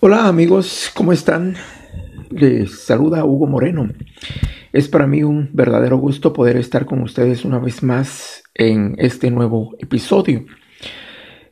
Hola amigos, ¿cómo están? Les saluda Hugo Moreno. Es para mí un verdadero gusto poder estar con ustedes una vez más en este nuevo episodio.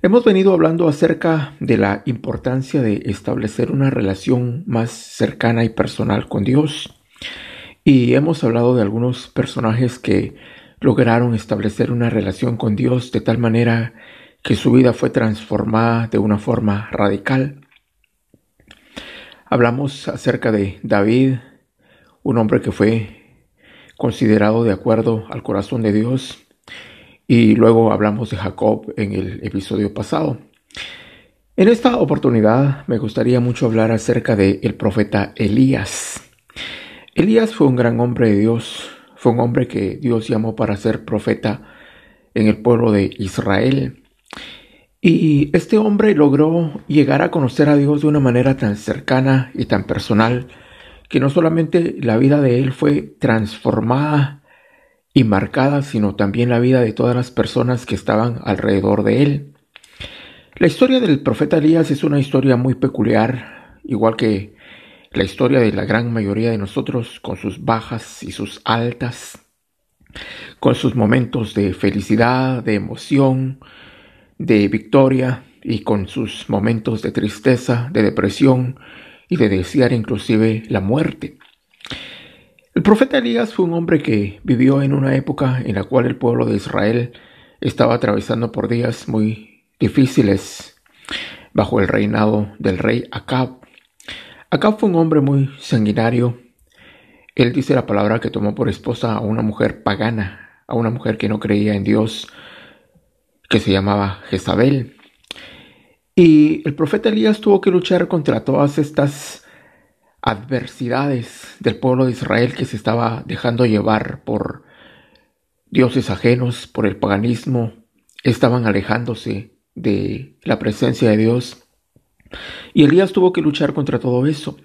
Hemos venido hablando acerca de la importancia de establecer una relación más cercana y personal con Dios. Y hemos hablado de algunos personajes que lograron establecer una relación con Dios de tal manera que su vida fue transformada de una forma radical. Hablamos acerca de David, un hombre que fue considerado de acuerdo al corazón de Dios. Y luego hablamos de Jacob en el episodio pasado. En esta oportunidad me gustaría mucho hablar acerca del el profeta Elías. Elías fue un gran hombre de Dios, fue un hombre que Dios llamó para ser profeta en el pueblo de Israel. Y este hombre logró llegar a conocer a Dios de una manera tan cercana y tan personal que no solamente la vida de él fue transformada y marcada, sino también la vida de todas las personas que estaban alrededor de él. La historia del profeta Elías es una historia muy peculiar, igual que la historia de la gran mayoría de nosotros, con sus bajas y sus altas, con sus momentos de felicidad, de emoción, de victoria y con sus momentos de tristeza, de depresión y de desear inclusive la muerte. El profeta Elías fue un hombre que vivió en una época en la cual el pueblo de Israel estaba atravesando por días muy difíciles bajo el reinado del rey Acab. Acab fue un hombre muy sanguinario. Él dice la palabra que tomó por esposa a una mujer pagana, a una mujer que no creía en Dios, que se llamaba Jezabel. Y el profeta Elías tuvo que luchar contra todas estas adversidades del pueblo de Israel que se estaba dejando llevar por dioses ajenos, por el paganismo, estaban alejándose de la presencia de Dios. Y Elías tuvo que luchar contra todo eso.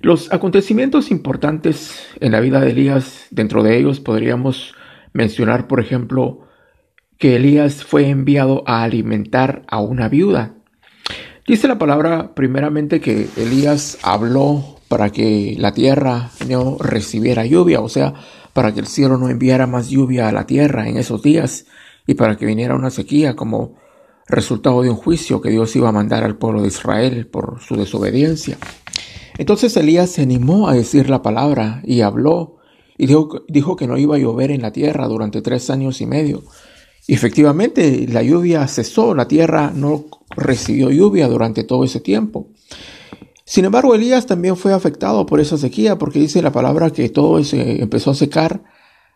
Los acontecimientos importantes en la vida de Elías, dentro de ellos podríamos mencionar, por ejemplo, que Elías fue enviado a alimentar a una viuda. Dice la palabra primeramente que Elías habló para que la tierra no recibiera lluvia, o sea, para que el cielo no enviara más lluvia a la tierra en esos días y para que viniera una sequía como resultado de un juicio que Dios iba a mandar al pueblo de Israel por su desobediencia. Entonces Elías se animó a decir la palabra y habló y dijo, que no iba a llover en la tierra durante tres años y medio. Efectivamente, la lluvia cesó, la tierra no recibió lluvia durante todo ese tiempo. Sin embargo, Elías también fue afectado por esa sequía, porque dice la palabra que todo se empezó a secar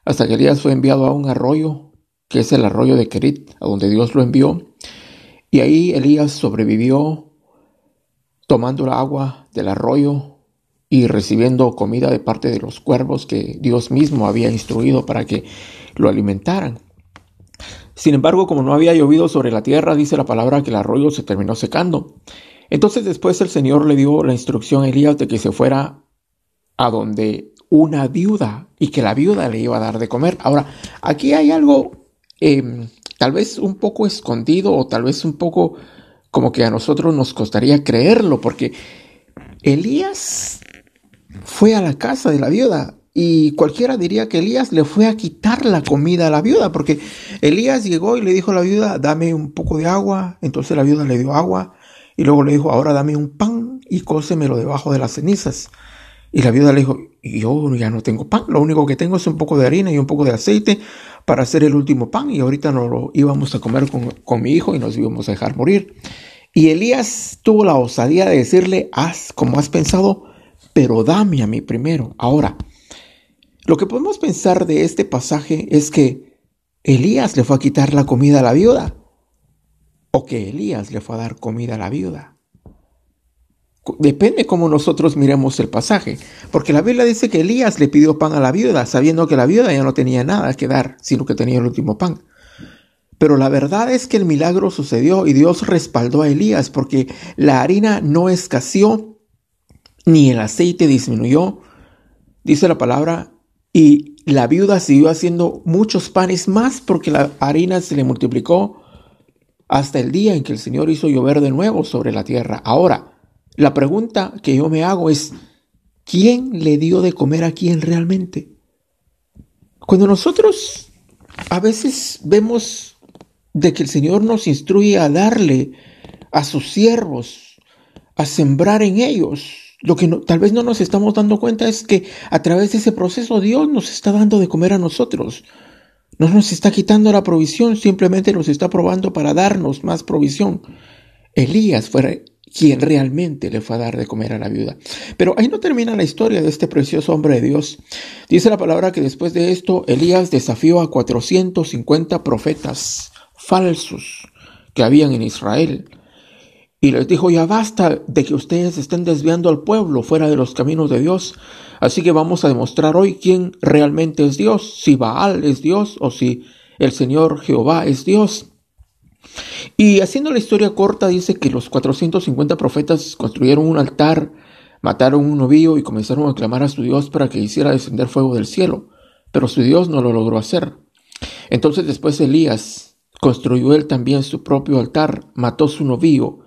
hasta que Elías fue enviado a un arroyo, que es el arroyo de Kerit, a donde Dios lo envió. Y ahí Elías sobrevivió tomando el agua del arroyo y recibiendo comida de parte de los cuervos que Dios mismo había instruido para que lo alimentaran. Sin embargo, como no había llovido sobre la tierra, dice la palabra que el arroyo se terminó secando. Entonces después el Señor le dio la instrucción a Elías de que se fuera a donde una viuda y que la viuda le iba a dar de comer. Ahora, aquí hay algo em, tal vez un poco escondido o tal vez un poco como que a nosotros nos costaría creerlo, porque Elías fue a la casa de la viuda y cualquiera diría que Elías le fue a quitar la comida a la viuda, porque Elías llegó y le dijo a la viuda, dame un poco de agua. Entonces la viuda le dio agua y luego le dijo, ahora dame un pan y cósemelo debajo de las cenizas. Y la viuda le dijo, yo ya no tengo pan, lo único que tengo es un poco de harina y un poco de aceite para hacer el último pan y ahorita nos lo íbamos a comer con, con mi hijo y nos íbamos a dejar morir. Y Elías tuvo la osadía de decirle, haz como has pensado, pero dame a mí primero. Ahora, lo que podemos pensar de este pasaje es que Elías le fue a quitar la comida a la viuda o que Elías le fue a dar comida a la viuda. Depende cómo nosotros miremos el pasaje, porque la Biblia dice que Elías le pidió pan a la viuda, sabiendo que la viuda ya no tenía nada que dar, sino que tenía el último pan. Pero la verdad es que el milagro sucedió y Dios respaldó a Elías porque la harina no escaseó ni el aceite disminuyó. Dice la palabra, y la viuda siguió haciendo muchos panes más porque la harina se le multiplicó hasta el día en que el Señor hizo llover de nuevo sobre la tierra. Ahora, la pregunta que yo me hago es, ¿quién le dio de comer a quién realmente? Cuando nosotros a veces vemos de que el Señor nos instruye a darle a sus siervos, a sembrar en ellos, lo que tal vez no nos estamos dando cuenta es que a través de ese proceso Dios nos está dando de comer a nosotros. No nos está quitando la provisión, simplemente nos está probando para darnos más provisión. Elías fue quien realmente le fue a dar de comer a la viuda. Pero ahí no termina la historia de este precioso hombre de Dios. Dice la palabra que después de esto Elías desafió a 450 profetas falsos que habían en Israel. Y les dijo, ya basta de que ustedes estén desviando al pueblo fuera de los caminos de Dios. Así que vamos a demostrar hoy quién realmente es Dios, si Baal es Dios o si el Señor Jehová es Dios. Y haciendo la historia corta, dice que los 450 profetas construyeron un altar, mataron un novillo y comenzaron a clamar a su Dios para que hiciera descender fuego del cielo. Pero su Dios no lo logró hacer. Entonces después Elías construyó él también su propio altar, mató su novillo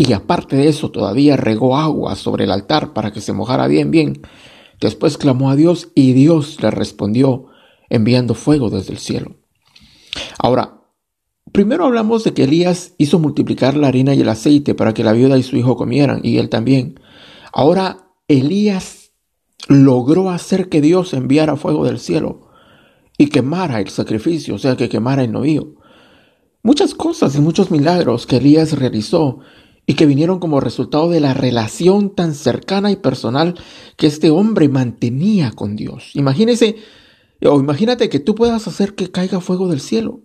y aparte de eso todavía regó agua sobre el altar para que se mojara bien, bien. Después clamó a Dios y Dios le respondió enviando fuego desde el cielo. Ahora, primero hablamos de que Elías hizo multiplicar la harina y el aceite para que la viuda y su hijo comieran, y él también. Ahora, Elías logró hacer que Dios enviara fuego del cielo y quemara el sacrificio, o sea, que quemara el novío. Muchas cosas y muchos milagros que Elías realizó y que vinieron como resultado de la relación tan cercana y personal que este hombre mantenía con Dios. Imagínese, o imagínate que tú puedas hacer que caiga fuego del cielo.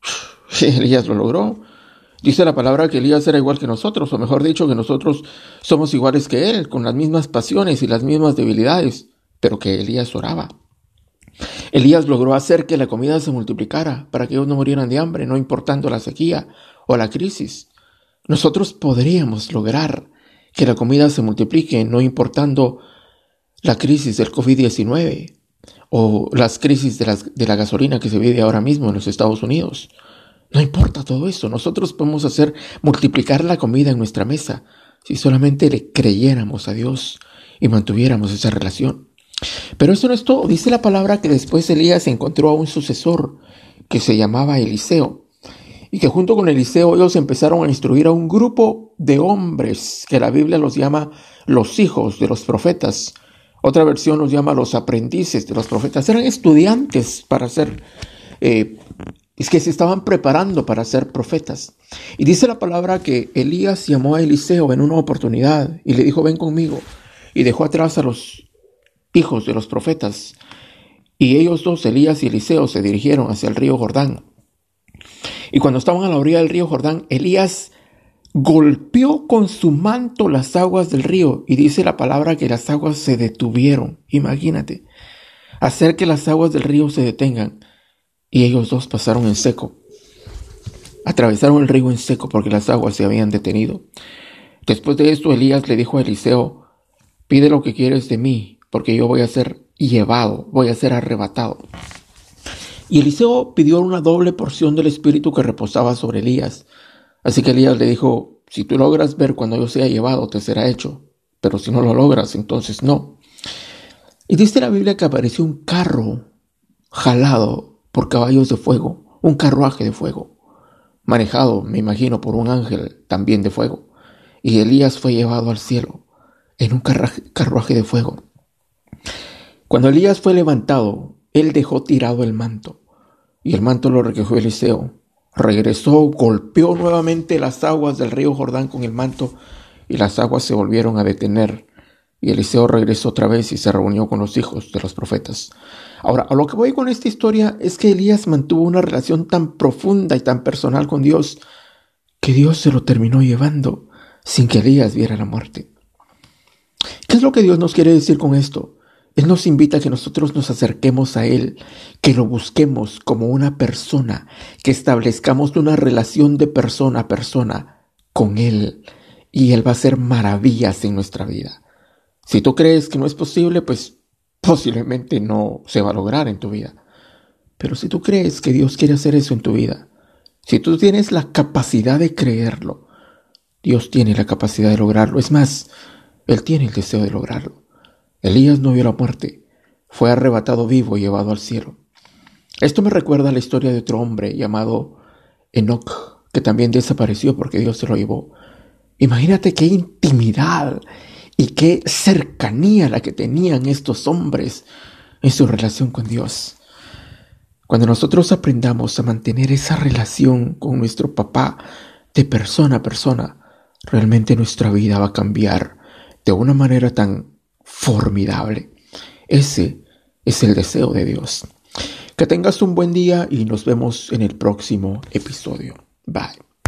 Elías lo logró. Dice la palabra que Elías era igual que nosotros, o mejor dicho, que nosotros somos iguales que él, con las mismas pasiones y las mismas debilidades, pero que Elías oraba. Elías logró hacer que la comida se multiplicara para que ellos no murieran de hambre, no importando la sequía o la crisis. Nosotros podríamos lograr que la comida se multiplique no importando la crisis del COVID-19 o las crisis de, de, la gasolina que se vive ahora mismo en los Estados Unidos. No importa todo eso, nosotros podemos hacer multiplicar la comida en nuestra mesa si solamente le creyéramos a Dios y mantuviéramos esa relación. Pero eso no es todo, dice la palabra que después Elías encontró a un sucesor que se llamaba Eliseo y que junto con Eliseo ellos empezaron a instruir a un grupo de hombres que la Biblia los llama los hijos de los profetas. Otra versión los llama los aprendices de los profetas. Eran estudiantes para ser, eh, es que se estaban preparando para ser profetas. Y dice la palabra que Elías llamó a Eliseo en una oportunidad y le dijo, ven conmigo. Y dejó atrás a los hijos de los profetas. Y ellos dos, Elías y Eliseo, se dirigieron hacia el río Jordán. Y cuando estaban a la orilla del río Jordán, Elías golpeó con su manto las aguas del río y dice la palabra que las aguas se detuvieron. Imagínate, hacer que las aguas del río se detengan. Y ellos dos pasaron en seco. Atravesaron el río en seco porque las aguas se habían detenido. Después de esto, Elías le dijo a Eliseo, pide lo que quieres de mí, porque yo voy a ser llevado, voy a ser arrebatado. Y Eliseo pidió una doble porción del espíritu que reposaba sobre Elías. Así que Elías le dijo, si tú logras ver cuando yo sea llevado, te será hecho, pero si no lo logras, entonces no. Y dice la Biblia que apareció un carro jalado por caballos de fuego, un carruaje de fuego, manejado, me imagino, por un ángel también de fuego. Y Elías fue llevado al cielo en un carruaje de fuego. Cuando Elías fue levantado, él dejó tirado el manto y el manto lo recogió Eliseo. Regresó, golpeó nuevamente las aguas del río Jordán con el manto y las aguas se volvieron a detener. Y Eliseo regresó otra vez y se reunió con los hijos de los profetas. Ahora, a lo que voy con esta historia es que Elías mantuvo una relación tan profunda y tan personal con Dios que Dios se lo terminó llevando sin que Elías viera la muerte. ¿Qué es lo que Dios nos quiere decir con esto? Él nos invita a que nosotros nos acerquemos a Él, que lo busquemos como una persona, que establezcamos una relación de persona a persona con Él y Él va a hacer maravillas en nuestra vida. Si tú crees que no es posible, pues posiblemente no se va a lograr en tu vida. Pero si tú crees que Dios quiere hacer eso en tu vida, si tú tienes la capacidad de creerlo, Dios tiene la capacidad de lograrlo. Es más, Él tiene el deseo de lograrlo. Elías no vio la muerte, fue arrebatado vivo y llevado al cielo. Esto me recuerda a la historia de otro hombre llamado Enoch, que también desapareció porque Dios se lo llevó. Imagínate qué intimidad y qué cercanía la que tenían estos hombres en su relación con Dios. Cuando nosotros aprendamos a mantener esa relación con nuestro papá de persona a persona, realmente nuestra vida va a cambiar de una manera tan formidable. Ese es el deseo de Dios. Que tengas un buen día y nos vemos en el próximo episodio. Bye.